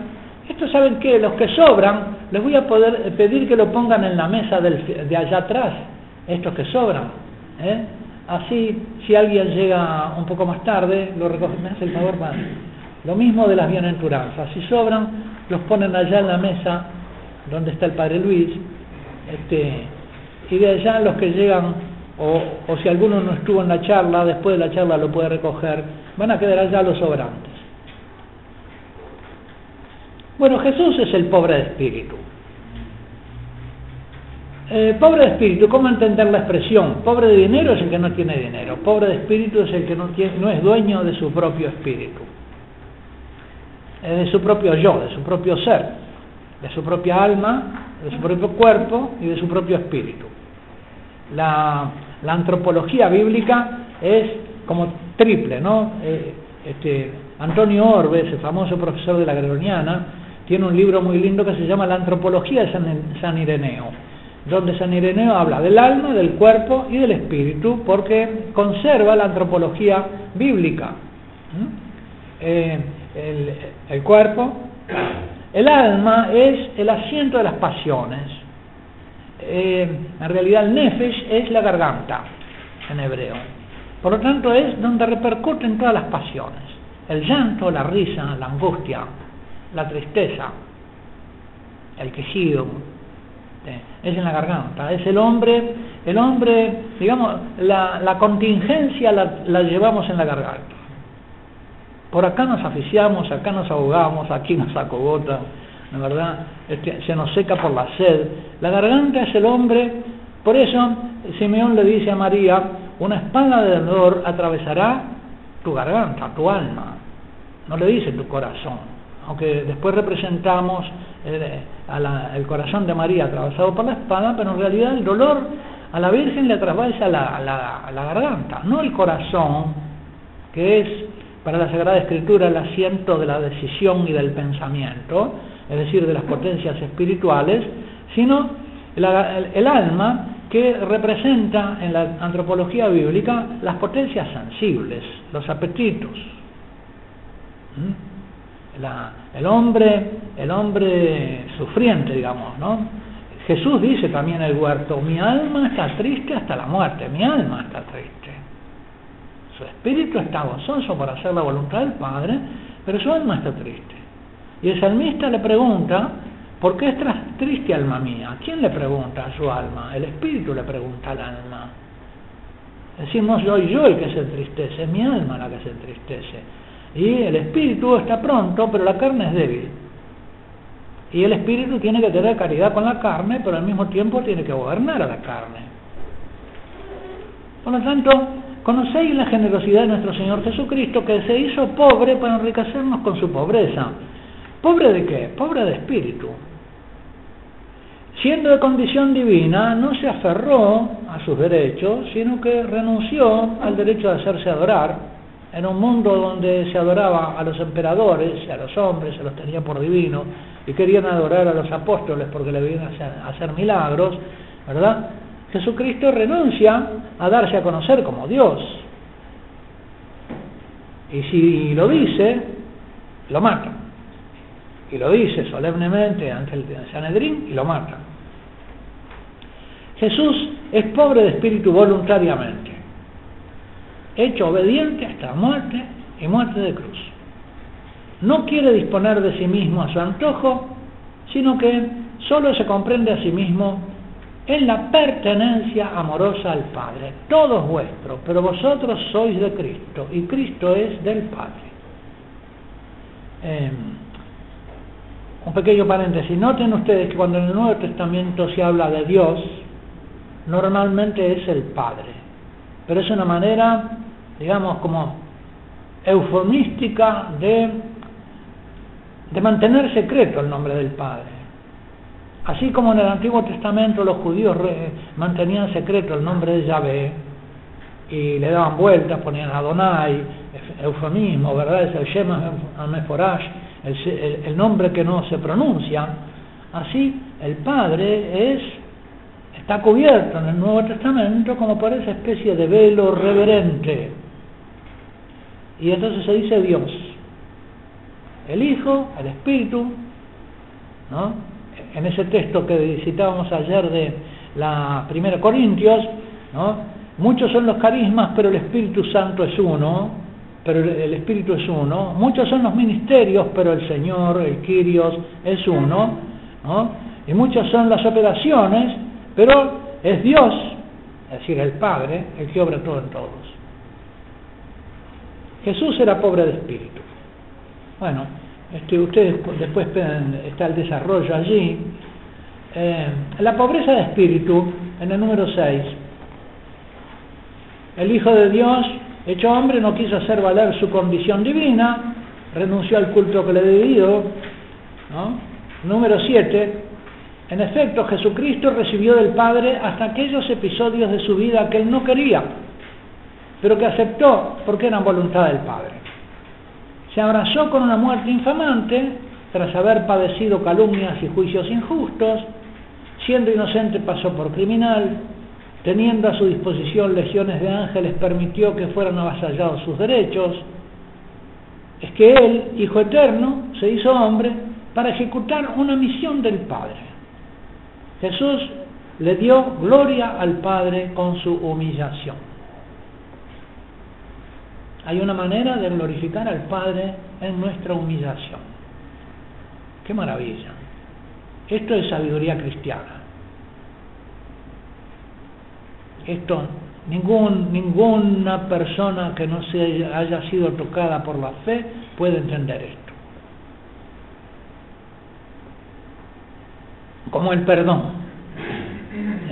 estos saben que los que sobran, les voy a poder pedir que lo pongan en la mesa de allá atrás, estos que sobran. ¿eh? Así, si alguien llega un poco más tarde, lo recoge, me hace el favor más. Lo mismo de las bienaventuranzas, si sobran, los ponen allá en la mesa donde está el Padre Luis, este, y de allá los que llegan o, si alguno no estuvo en la charla, después de la charla lo puede recoger, van a quedar allá los sobrantes. Bueno, Jesús es el pobre de espíritu. Eh, pobre de espíritu, ¿cómo entender la expresión? Pobre de dinero es el que no tiene dinero, pobre de espíritu es el que no, tiene, no es dueño de su propio espíritu, de su propio yo, de su propio ser, de su propia alma, de su propio cuerpo y de su propio espíritu. La, la antropología bíblica es como triple, ¿no? Eh, este, Antonio Orbes, el famoso profesor de la Gregoriana, tiene un libro muy lindo que se llama La antropología de San, Ireneo, donde San Ireneo habla del alma, del cuerpo y del espíritu, porque conserva la antropología bíblica. Eh, el, el cuerpo, el alma es el asiento de las pasiones, eh, en realidad el nefesh es la garganta en hebreo. Por lo tanto es donde repercuten todas las pasiones. El llanto, la risa, la angustia, la tristeza, el quejido, eh, es en la garganta. Es el hombre, el hombre, digamos, la, contingencia la, la llevamos en la garganta. Por acá nos aficiamos, acá nos ahogamos, aquí nos acogota, ¿no verdad? Este, se nos seca por la sed. La garganta es el hombre, por eso Simeón le dice a María, una espada de dolor atravesará tu garganta, tu alma. No le dice tu corazón. Aunque después representamos eh, el corazón de María atravesado por la espada, pero en realidad el dolor a la Virgen le atraviesa la, la garganta, no el corazón, que es para la Sagrada Escritura el asiento de la decisión y del pensamiento, es decir, de las potencias espirituales, sino el, alma que representa en la antropología bíblica las potencias sensibles, los apetitos. ¿Mm? el hombre, el hombre sufriente, digamos, ¿no? Jesús dice también en el huerto, mi alma está triste hasta la muerte, mi alma está triste. Su espíritu está gozoso por hacer la voluntad del Padre, pero su alma está triste. Y el salmista le pregunta, ¿por qué estás triste, alma mía? ¿Quién le pregunta a su alma? El espíritu le pregunta al alma. No soy yo el que se entristece, es mi alma la que se entristece. Y el espíritu está pronto, pero la carne es débil. Y el espíritu tiene que tener caridad con la carne, pero al mismo tiempo tiene que gobernar a la carne. Por lo tanto, conocéis la generosidad de nuestro Señor Jesucristo, que se hizo pobre para enriquecernos con su pobreza. ¿Pobre de qué? Pobre de espíritu. Siendo de condición divina, no se aferró a sus derechos, sino que renunció al derecho de hacerse adorar. En un mundo donde se adoraba a los emperadores y a los hombres, se los tenía por divinos, y querían adorar a los apóstoles porque le venían a hacer milagros, ¿verdad? Jesucristo renuncia a darse a conocer como Dios. Y si lo dice, lo mata y lo dice solemnemente ante el Sanedrín y lo mata. Jesús es pobre de espíritu voluntariamente, hecho obediente hasta muerte y muerte de cruz. No quiere disponer de sí mismo a su antojo, sino que solo se comprende a sí mismo en la pertenencia amorosa al Padre. Todo es vuestro, pero vosotros sois de Cristo y Cristo es del Padre. Em, un pequeño paréntesis. Noten ustedes que cuando en el Nuevo Testamento se habla de Dios, normalmente es el Padre. Pero es una manera, digamos, como eufemística de, de mantener secreto el nombre del Padre. Así como en el Antiguo Testamento los judíos mantenían secreto el nombre de Yahvé y le daban vueltas, ponían Adonai, eufemismo, ¿verdad? Es el Shema Ameforash, el, nombre que no se pronuncia, así el Padre es está cubierto en el Nuevo Testamento como por esa especie de velo reverente. Y entonces se dice Dios, el Hijo, el Espíritu, ¿no? En ese texto que citábamos ayer de la Primera Corintios. Muchos son los carismas, pero el Espíritu Santo es uno, pero el Espíritu es uno. Muchos son los ministerios, pero el Señor, el Kyrios, es uno. ¿no? Y muchas son las operaciones, pero es Dios es decir, el Padre, el que obra todo en todos. Jesús era pobre de espíritu. Bueno, este, ustedes después está el desarrollo allí. Eh, la pobreza de espíritu, en el número 6, el Hijo de Dios, hecho hombre, no quiso hacer valer su condición divina, renunció al culto que le debido. Número 7, en efecto, Jesucristo recibió del Padre hasta aquellos episodios de su vida que él no quería, pero que aceptó porque eran voluntad del Padre. Se abrazó con una muerte infamante tras haber padecido calumnias y juicios injustos, siendo inocente pasó por criminal, teniendo a su disposición legiones de ángeles permitió que fueran avasallados sus derechos. Es que él, Hijo Eterno, se hizo hombre para ejecutar una misión del Padre. Jesús le dio gloria al Padre con su humillación. Hay una manera de glorificar al Padre en nuestra humillación. ¡Qué maravilla! Esto es sabiduría cristiana. Esto, ninguna persona que no se haya sido tocada por la fe puede entender esto. como el perdón.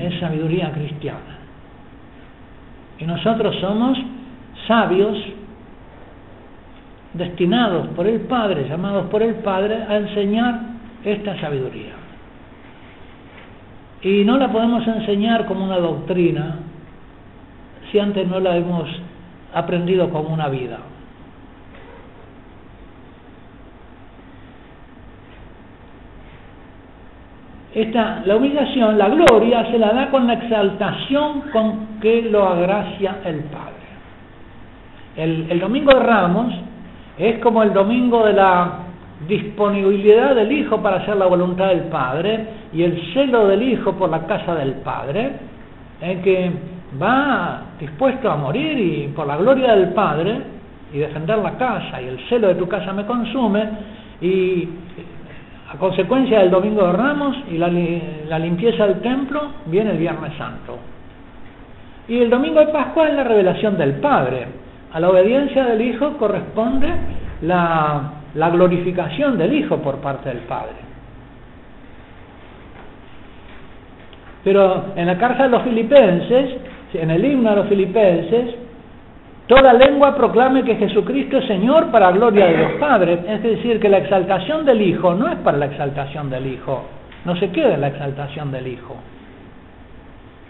Es sabiduría cristiana. Y nosotros somos sabios destinados por el Padre, llamados por el Padre, a enseñar esta sabiduría. Y no la podemos enseñar como una doctrina si antes no la hemos aprendido como una vida. Esta, la humillación, la gloria, se la da con la exaltación con que lo agracia el Padre. El, el domingo de Ramos es como el domingo de la disponibilidad del Hijo para hacer la voluntad del Padre y el celo del Hijo por la casa del Padre, en que va dispuesto a morir y por la gloria del Padre y defender la casa y el celo de tu casa me consume y a consecuencia del Domingo de Ramos y la, limpieza del templo, viene el Viernes Santo. Y el Domingo de Pascua es la revelación del Padre. A la obediencia del Hijo corresponde la, glorificación del Hijo por parte del Padre. Pero en la carta de los filipenses, en el himno de los filipenses, Toda lengua proclame que Jesucristo es Señor para gloria de Dios Padre. Es decir, que la exaltación del Hijo no es para la exaltación del Hijo, no se queda en la exaltación del Hijo.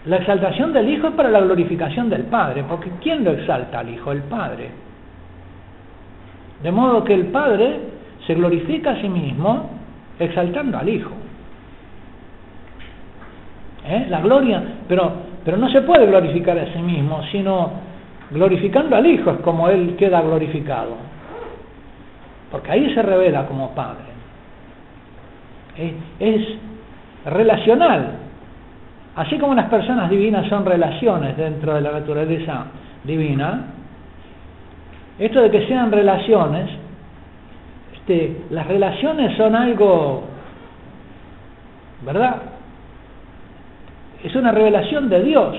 La exaltación del Hijo es para la glorificación del Padre, porque ¿quién lo exalta al Hijo? El Padre. De modo que el Padre se glorifica a sí mismo exaltando al Hijo. ¿Eh? La gloria, pero, pero no se puede glorificar a sí mismo, sino glorificando al Hijo es como Él queda glorificado. Porque ahí se revela como Padre. Es, relacional. Así como las personas divinas son relaciones dentro de la naturaleza divina, esto de que sean relaciones, este, las relaciones son algo, ¿verdad? Es una revelación de Dios,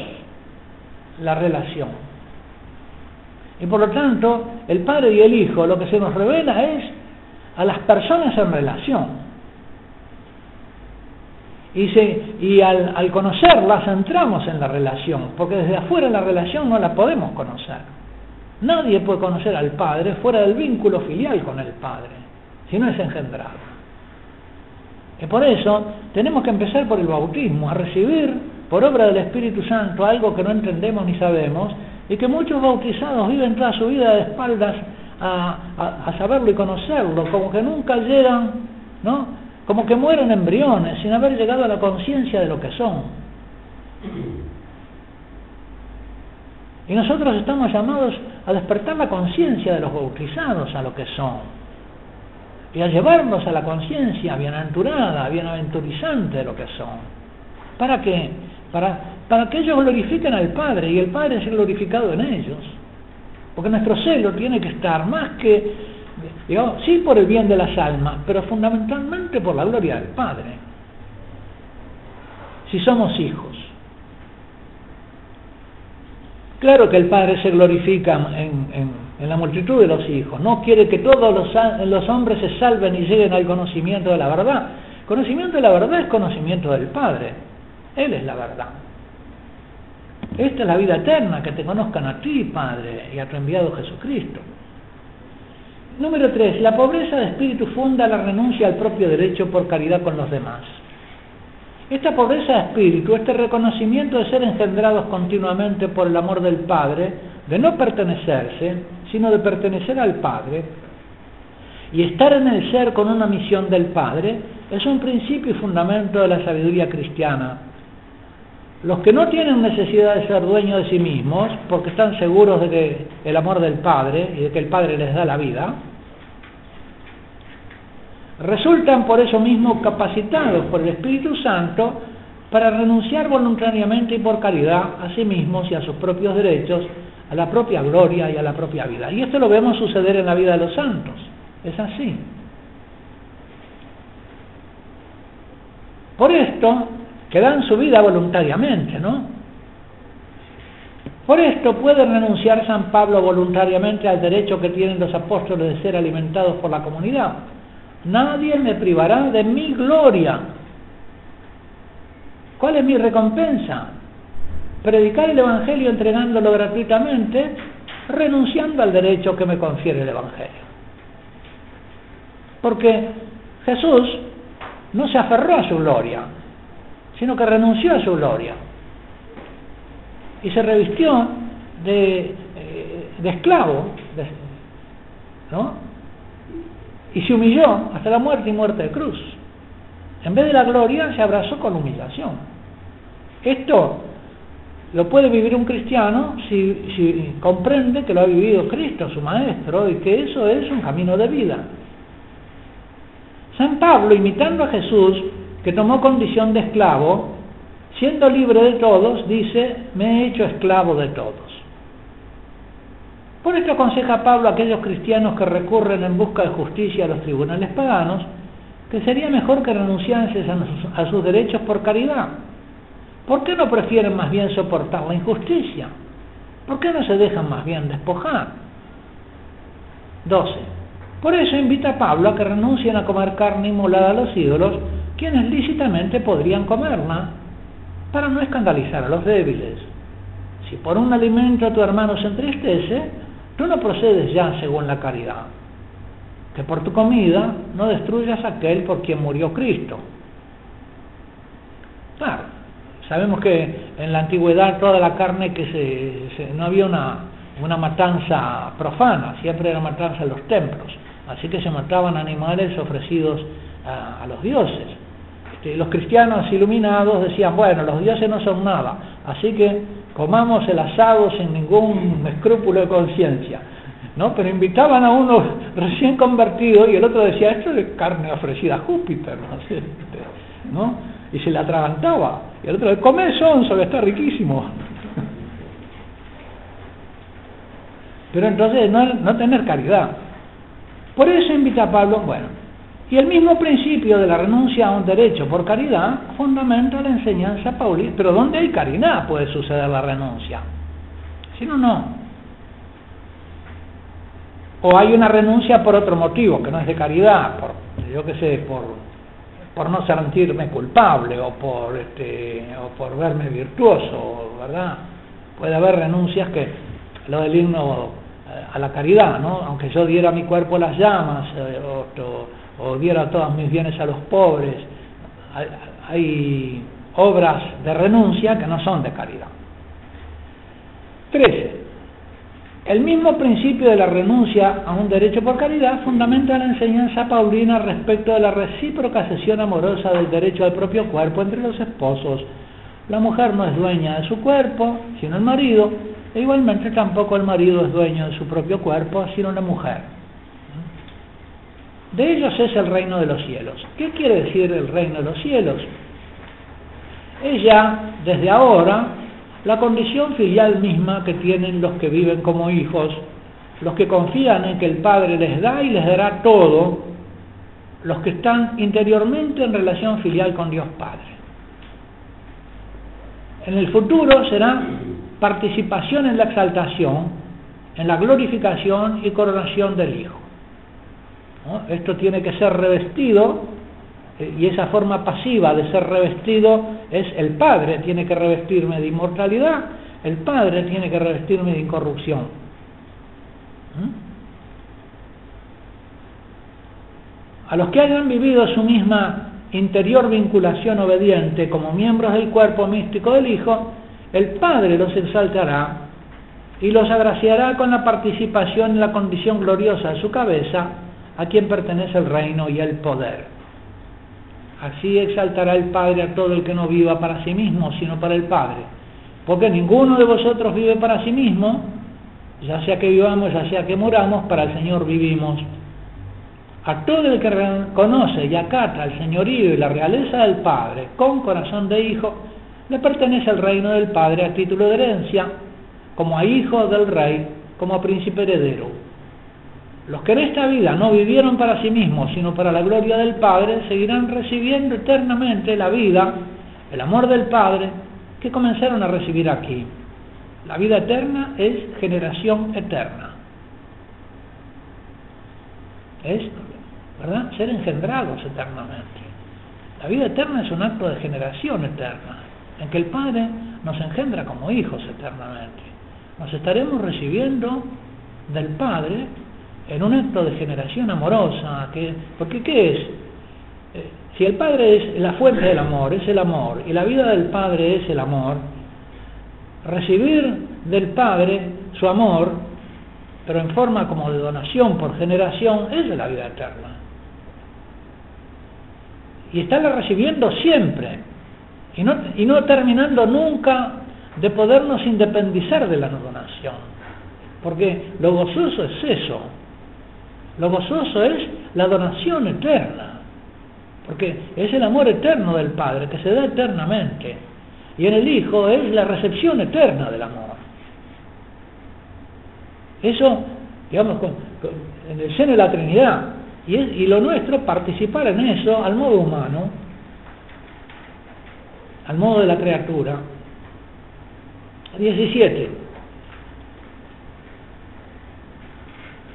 la relación. Y por lo tanto, el Padre y el Hijo lo que se nos revela es a las personas en relación. Y, y al, conocerlas entramos en la relación, porque desde afuera la relación no la podemos conocer. Nadie puede conocer al Padre fuera del vínculo filial con el Padre, si no es engendrado. Y por eso tenemos que empezar por el bautismo, a recibir por obra del Espíritu Santo algo que no entendemos ni sabemos, y que muchos bautizados viven toda su vida de espaldas a, saberlo y conocerlo, como que nunca llegan, ¿no? Como que mueren embriones sin haber llegado a la conciencia de lo que son. Y nosotros estamos llamados a despertar la conciencia de los bautizados a lo que son. Y a llevarlos a la conciencia bienaventurada, bienaventurizante de lo que son. ¿Para qué? Para para que ellos glorifiquen al Padre y el Padre sea glorificado en ellos. Porque nuestro celo tiene que estar más que, digamos, sí por el bien de las almas, pero fundamentalmente por la gloria del Padre. Si somos hijos. Claro que el Padre se glorifica en, la multitud de los hijos, no quiere que todos los, los hombres se salven y lleguen al conocimiento de la verdad. Conocimiento de la verdad es conocimiento del Padre, Él es la verdad. Esta es la vida eterna, que te conozcan a ti, Padre, y a tu enviado Jesucristo. Número 3. La pobreza de espíritu funda la renuncia al propio derecho por caridad con los demás. Esta pobreza de espíritu, este reconocimiento de ser engendrados continuamente por el amor del Padre, de no pertenecerse, sino de pertenecer al Padre, y estar en el ser con una misión del Padre, es un principio y fundamento de la sabiduría cristiana. Los que no tienen necesidad de ser dueños de sí mismos, porque están seguros de que el amor del Padre y de que el Padre les da la vida, resultan por eso mismo capacitados por el Espíritu Santo para renunciar voluntariamente y por caridad a sí mismos y a sus propios derechos, a la propia gloria y a la propia vida. Y esto lo vemos suceder en la vida de los santos. Es así. Por esto, que dan su vida voluntariamente, ¿no? Por esto puede renunciar San Pablo voluntariamente al derecho que tienen los apóstoles de ser alimentados por la comunidad Nadie me privará de mi gloria. ¿Cuál es mi recompensa? Predicar el Evangelio entregándolo gratuitamente, renunciando al derecho que me confiere el Evangelio. Porque Jesús no se aferró a su gloria, sino que renunció a su gloria. Y se revistió de, eh, esclavo, ¿no? Y se humilló hasta la muerte y muerte de cruz. En vez de la gloria se abrazó con humillación. Esto lo puede vivir un cristiano si, si, comprende que lo ha vivido Cristo, su Maestro, y que eso es un camino de vida. San Pablo, imitando a Jesús, que tomó condición de esclavo, siendo libre de todos, dice, me he hecho esclavo de todos. Por esto aconseja Pablo a aquellos cristianos que recurren en busca de justicia a los tribunales paganos, que sería mejor que renunciasen a sus, derechos por caridad. ¿Por qué no prefieren más bien soportar la injusticia? ¿Por qué no se dejan más bien despojar? 12. Por eso invita a Pablo a que renuncien a comer carne inmolada a los ídolos, quienes lícitamente podrían comerla, para no escandalizar a los débiles. Si por un alimento tu hermano se entristece, Tú no procedes ya según la caridad, que por tu comida no destruyas aquel por quien murió Cristo. Claro, sabemos que en la antigüedad toda la carne que se, no había una, una matanza profana, siempre era matanza en los templos, así que se mataban animales ofrecidos a, los dioses. Este, los cristianos iluminados decían, bueno, los dioses no son nada, así que comamos el asado sin ningún escrúpulo de conciencia. ¿no? Pero invitaban a uno (laughs) recién convertido y el otro decía, esto es carne ofrecida a Júpiter, (laughs) ¿no? Y se le atragantaba. Y el otro, come sonso, que está riquísimo. (laughs) Pero entonces no, no tener caridad. Por eso invita a Pablo, bueno, y el mismo principio de la renuncia a un derecho por caridad fundamenta la enseñanza paulina. Pero ¿dónde hay caridad puede suceder la renuncia? Si no, no. O hay una renuncia por otro motivo, que no es de caridad, por, yo qué sé, por, por no sentirme culpable o por, este, o por verme virtuoso, ¿verdad? Puede haber renuncias que, lo del himno eh, a la caridad, ¿no? Aunque yo diera mi cuerpo las llamas, eh, diera todos mis bienes a los pobres. Hay, obras de renuncia que no son de caridad. 13. El mismo principio de la renuncia a un derecho por caridad fundamenta la enseñanza paulina respecto de la recíproca cesión amorosa del derecho al propio cuerpo entre los esposos. La mujer no es dueña de su cuerpo, sino el marido, e igualmente tampoco el marido es dueño de su propio cuerpo, sino la mujer. De ellos es el reino de los cielos. ¿Qué quiere decir el reino de los cielos? Es ya, desde ahora, la condición filial misma que tienen los que viven como hijos, los que confían en que el Padre les da y les dará todo, los que están interiormente en relación filial con Dios Padre. En el futuro será participación en la exaltación, en la glorificación y coronación del Hijo. Esto tiene que ser revestido eh, y esa forma pasiva de ser revestido es el Padre tiene que revestirme de inmortalidad, el Padre tiene que revestirme de incorrupción. ¿Mm? A los que hayan vivido su misma interior vinculación obediente como miembros del cuerpo místico del Hijo, el Padre los exaltará y los agraciará con la participación en la condición gloriosa de su cabeza, a quien pertenece el reino y el poder. Así exaltará el Padre a todo el que no viva para sí mismo, sino para el Padre. Porque ninguno de vosotros vive para sí mismo, ya sea que vivamos, ya sea que muramos, para el Señor vivimos. A todo el que conoce y acata el señorío y la realeza del Padre con corazón de hijo, le pertenece el reino del Padre a título de herencia, como a hijo del rey, como a príncipe heredero. Los que en esta vida no vivieron para sí mismos, sino para la gloria del Padre, seguirán recibiendo eternamente la vida, el amor del Padre, que comenzaron a recibir aquí. La vida eterna es generación eterna. Es, ¿verdad? Ser engendrados eternamente. La vida eterna es un acto de generación eterna, en que el Padre nos engendra como hijos eternamente. Nos estaremos recibiendo del Padre en un acto de generación amorosa, que, porque ¿qué es? Eh, si el Padre es la fuente del amor, es el amor, y la vida del Padre es el amor, recibir del Padre su amor, pero en forma como de donación por generación, es de la vida eterna. Y estarla recibiendo siempre, y no, y no terminando nunca de podernos independizar de la donación. Porque lo gozoso es eso, lo gozoso es la donación eterna, porque es el amor eterno del Padre que se da eternamente. Y en el Hijo es la recepción eterna del amor. Eso, digamos, en el seno de la Trinidad. Y, y lo nuestro, participar en eso al modo humano, al modo de la criatura. 17.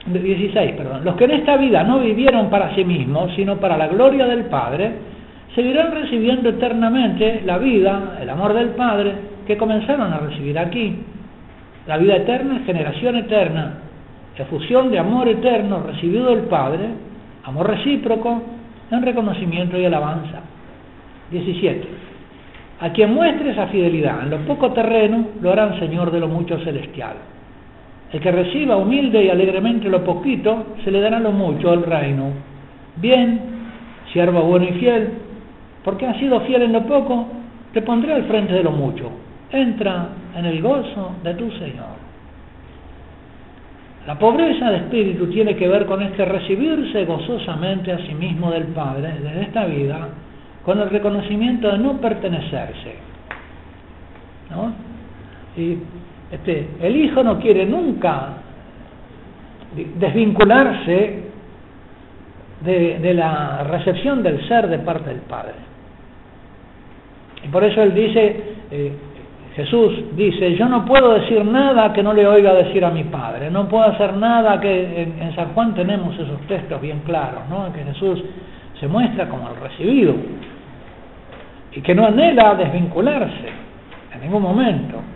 16, perdón. Los que en esta vida no vivieron para sí mismos, sino para la gloria del Padre, seguirán recibiendo eternamente la vida, el amor del Padre, que comenzaron a recibir aquí. La vida eterna generación eterna, efusión de amor eterno recibido del Padre, amor recíproco, en reconocimiento y alabanza. 17. A quien muestre esa fidelidad en lo poco terreno, lo harán Señor de lo mucho celestial. El que reciba humilde y alegremente lo poquito, se le dará lo mucho al reino. Bien, siervo bueno y fiel, porque has sido fiel en lo poco, te pondré al frente de lo mucho. Entra en el gozo de tu Señor. La pobreza de espíritu tiene que ver con este recibirse gozosamente a sí mismo del Padre desde esta vida, con el reconocimiento de no pertenecerse. ¿no? Y este, el hijo no quiere nunca desvincularse de, la recepción del ser de parte del Padre. Y por eso él dice, eh, Jesús dice, yo no puedo decir nada que no le oiga decir a mi Padre, no puedo hacer nada que en, San Juan tenemos esos textos bien claros, ¿no? que Jesús se muestra como el recibido y que no anhela desvincularse en ningún momento.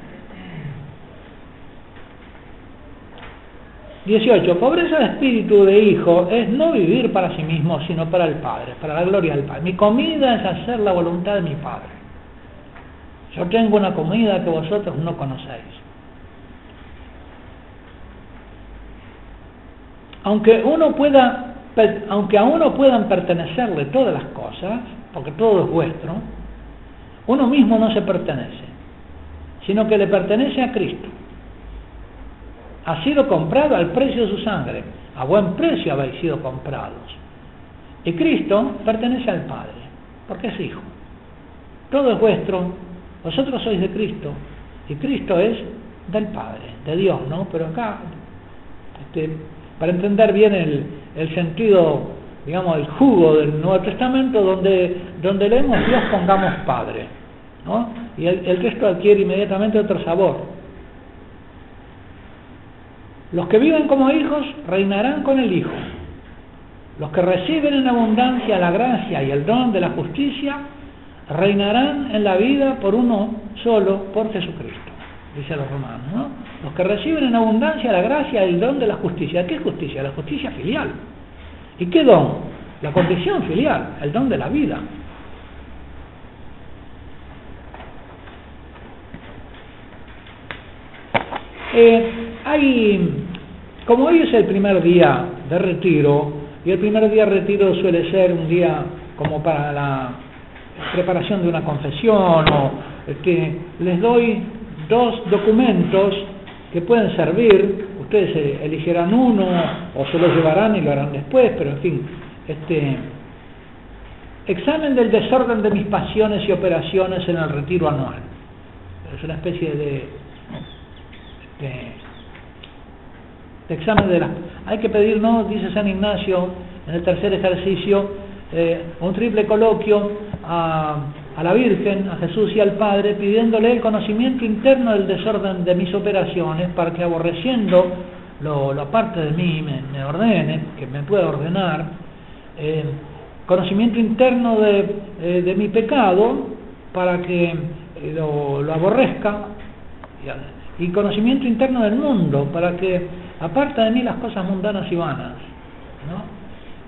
18. Pobreza de espíritu de hijo es no vivir para sí mismo, sino para el Padre, para la gloria del Padre. Mi comida es hacer la voluntad de mi Padre. Yo tengo una comida que vosotros no conocéis. Aunque aunque a uno puedan pertenecerle todas las cosas, porque todo es vuestro, uno mismo no se pertenece, sino que le pertenece a Cristo ha sido comprado al precio de su sangre. A buen precio habéis sido comprados. Y Cristo pertenece al Padre, porque es Hijo. Todo es vuestro, vosotros sois de Cristo, y Cristo es del Padre, de Dios, ¿no? Pero acá, este, para entender bien el, sentido, digamos, el jugo del Nuevo Testamento, donde, leemos Dios pongamos Padre, ¿no? Y el, el texto adquiere inmediatamente otro sabor Los que viven como hijos reinarán con el Hijo. Los que reciben en abundancia la gracia y el don de la justicia reinarán en la vida por uno solo, por Jesucristo, dice los romanos. ¿no? Los que reciben en abundancia la gracia y el don de la justicia. ¿Qué justicia? La justicia filial. ¿Y qué don? La condición filial, el don de la vida. Eh, hay, como hoy es el primer día de retiro, y el primer día de retiro suele ser un día como para la preparación de una confesión, o este, les doy dos documentos que pueden servir, ustedes eligieran uno o se lo llevarán y lo harán después, pero en fin, este examen del desorden de mis pasiones y operaciones en el retiro anual. Es una especie de, examen de la... Hay que pedir, ¿no? Dice San Ignacio en el tercer ejercicio, eh, un triple coloquio a, la Virgen, a Jesús y al Padre, pidiéndole el conocimiento interno del desorden de mis operaciones para que aborreciendo lo, lo aparte de mí me, ordene, que me pueda ordenar, eh, conocimiento interno de, eh, de, mi pecado para que lo aborrezca y conocimiento interno del mundo para que aparta de mí las cosas mundanas y vanas. ¿no?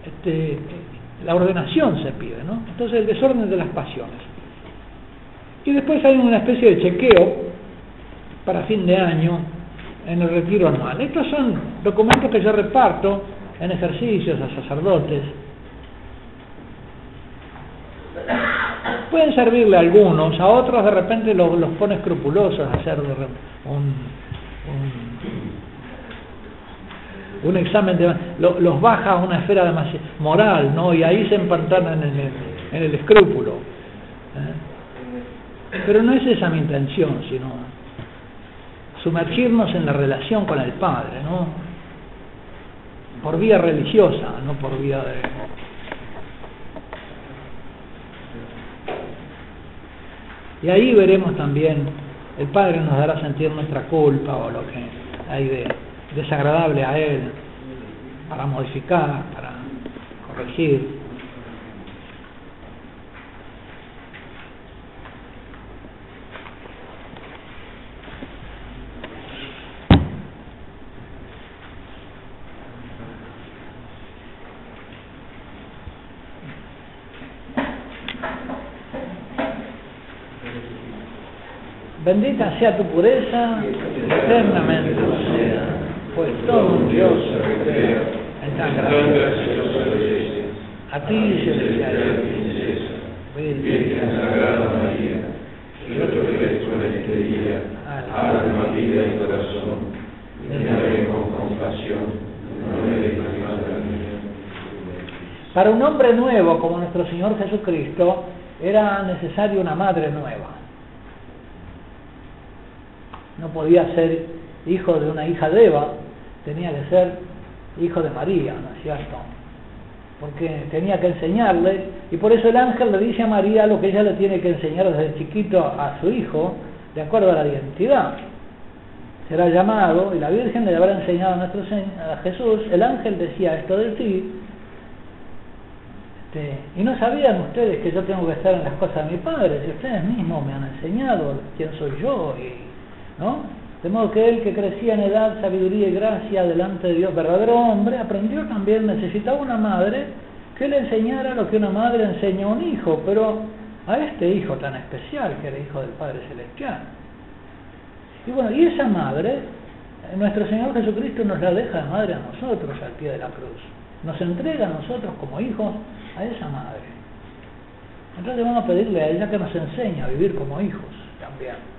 Este, la ordenación se pide, ¿no? Entonces el desorden de las pasiones. Y después hay una especie de chequeo para fin de año en el retiro anual. Estos son documentos que yo reparto en ejercicios a sacerdotes. Pueden servirle a algunos, a otros de repente los, los pone escrupulosos a hacer un, un, examen, de, los baja a una esfera demasiado moral, ¿no? Y ahí se empantanan en el, en el escrúpulo. ¿eh? Pero no es esa mi intención, sino sumergirnos en la relación con el Padre, ¿no? Por vía religiosa, no por vía de Y ahí veremos también, el Padre nos dará sentir nuestra culpa o lo que hay de desagradable a Él para modificar, para corregir. Bendita sea tu pureza, eternamente pues todo un Dios se recrea en tan gracioso A ti, princesa, Virgen Sagrada María, yo te ofrezco en este día, alma, vida y corazón, me con compasión, no me dejes Para un hombre nuevo como nuestro Señor Jesucristo, era necesario una madre nueva. No podía ser hijo de una hija de Eva, tenía que ser hijo de María, ¿no es cierto? Porque tenía que enseñarle, y por eso el ángel le dice a María lo que ella le tiene que enseñar desde chiquito a su hijo, de acuerdo a la identidad. Será llamado, y la Virgen le habrá enseñado a, nuestro, a Jesús, el ángel decía esto de ti, este, y no sabían ustedes que yo tengo que estar en las cosas de mi padre, si ustedes mismos me han enseñado quién soy yo y ¿no? De modo que él que crecía en edad, sabiduría y gracia delante de Dios, verdadero hombre, aprendió también, necesitaba una madre que le enseñara lo que una madre enseña a un hijo, pero a este hijo tan especial que era hijo del Padre Celestial. Y bueno, y esa madre, nuestro Señor Jesucristo nos la deja de madre a nosotros al pie de la cruz. Nos entrega a nosotros como hijos a esa madre. Entonces vamos a pedirle a ella que nos enseñe a vivir como hijos también.